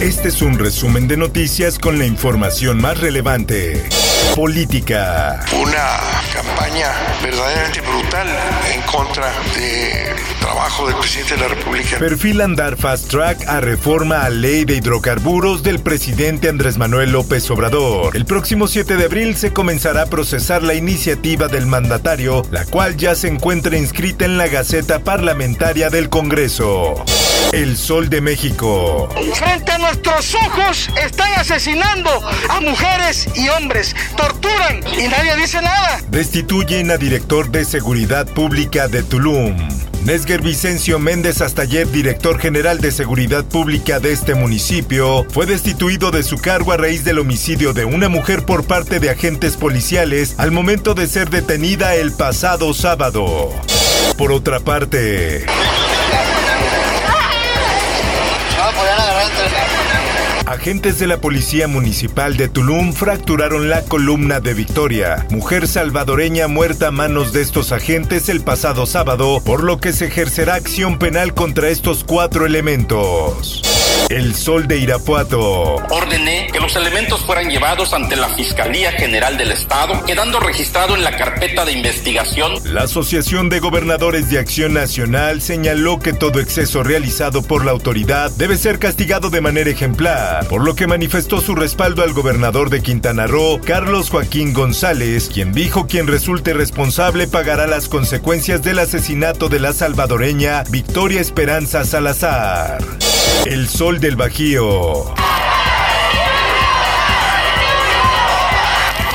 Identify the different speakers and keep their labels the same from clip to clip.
Speaker 1: Este es un resumen de noticias con la información más relevante. Política.
Speaker 2: Una campaña verdaderamente brutal en contra del trabajo del presidente de la República.
Speaker 1: Perfilan dar fast track a reforma a ley de hidrocarburos del presidente Andrés Manuel López Obrador. El próximo 7 de abril se comenzará a procesar la iniciativa del mandatario, la cual ya se encuentra inscrita en la Gaceta Parlamentaria del Congreso. El Sol de México.
Speaker 3: Frente a nuestros ojos están asesinando a mujeres y hombres, torturan y nadie dice nada.
Speaker 1: Destituyen a director de Seguridad Pública de Tulum. Nesger Vicencio Méndez, hasta ayer director general de Seguridad Pública de este municipio, fue destituido de su cargo a raíz del homicidio de una mujer por parte de agentes policiales al momento de ser detenida el pasado sábado. Por otra parte, Agentes de la Policía Municipal de Tulum fracturaron la columna de Victoria, mujer salvadoreña muerta a manos de estos agentes el pasado sábado, por lo que se ejercerá acción penal contra estos cuatro elementos. El Sol de Irapuato.
Speaker 4: Ordené que los elementos fueran llevados ante la Fiscalía General del Estado, quedando registrado en la carpeta de investigación.
Speaker 1: La Asociación de Gobernadores de Acción Nacional señaló que todo exceso realizado por la autoridad debe ser castigado de manera ejemplar, por lo que manifestó su respaldo al gobernador de Quintana Roo, Carlos Joaquín González, quien dijo quien resulte responsable pagará las consecuencias del asesinato de la salvadoreña Victoria Esperanza Salazar. Sol del Bajío.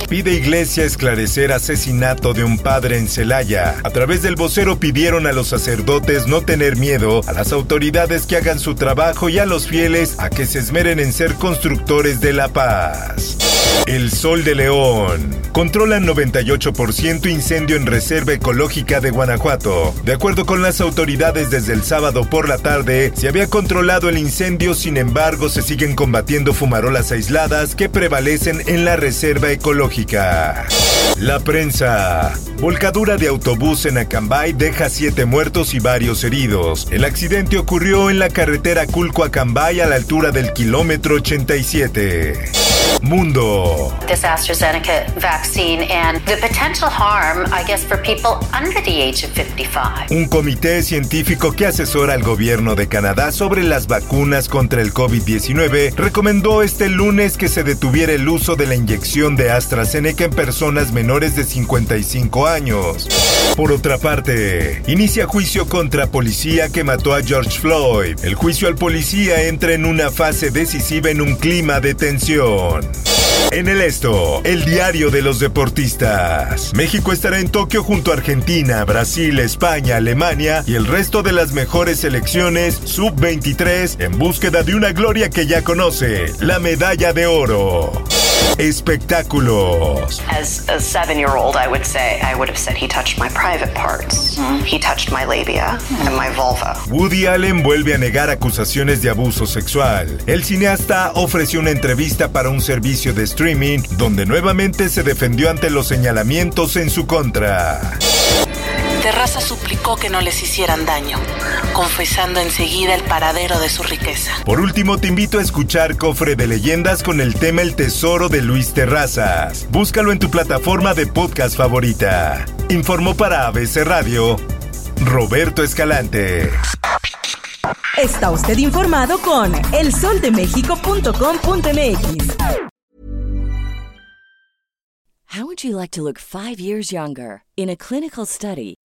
Speaker 1: Pide Iglesia esclarecer asesinato de un padre en Celaya. A través del vocero pidieron a los sacerdotes no tener miedo, a las autoridades que hagan su trabajo y a los fieles a que se esmeren en ser constructores de la paz. El Sol de León. Controlan 98% incendio en Reserva Ecológica de Guanajuato. De acuerdo con las autoridades, desde el sábado por la tarde se había controlado el incendio, sin embargo se siguen combatiendo fumarolas aisladas que prevalecen en la Reserva Ecológica. La prensa. Volcadura de autobús en Acambay deja siete muertos y varios heridos. El accidente ocurrió en la carretera Culco-Acambay a la altura del kilómetro 87. Mundo.
Speaker 5: This AstraZeneca vaccine and the potential harm, I guess, for people under the age of 55.
Speaker 1: Un comité científico que asesora al gobierno de Canadá sobre las vacunas contra el COVID-19 recomendó este lunes que se detuviera el uso de la inyección de AstraZeneca en personas menores de 55 años. Por otra parte, inicia juicio contra policía que mató a George Floyd. El juicio al policía entra en una fase decisiva en un clima de tensión. En el esto, el diario de los deportistas. México estará en Tokio junto a Argentina, Brasil, España, Alemania y el resto de las mejores selecciones sub-23 en búsqueda de una gloria que ya conoce, la medalla de oro. Espectáculos.
Speaker 6: As a seven year old, I would say, I would have said he touched my private parts. He touched my labia and my vulva.
Speaker 1: Woody Allen vuelve a negar acusaciones de abuso sexual. El cineasta ofreció una entrevista para un servicio de streaming donde nuevamente se defendió ante los señalamientos en su contra.
Speaker 7: Terraza suplicó que no les hicieran daño, confesando enseguida el paradero de su riqueza.
Speaker 1: Por último, te invito a escuchar Cofre de Leyendas con el tema El Tesoro de Luis Terrazas. Búscalo en tu plataforma de podcast favorita. Informó para ABC Radio Roberto Escalante.
Speaker 8: Está usted informado con elsoldemexico.com.mx.
Speaker 9: How would you like to look five years younger? In a clinical study,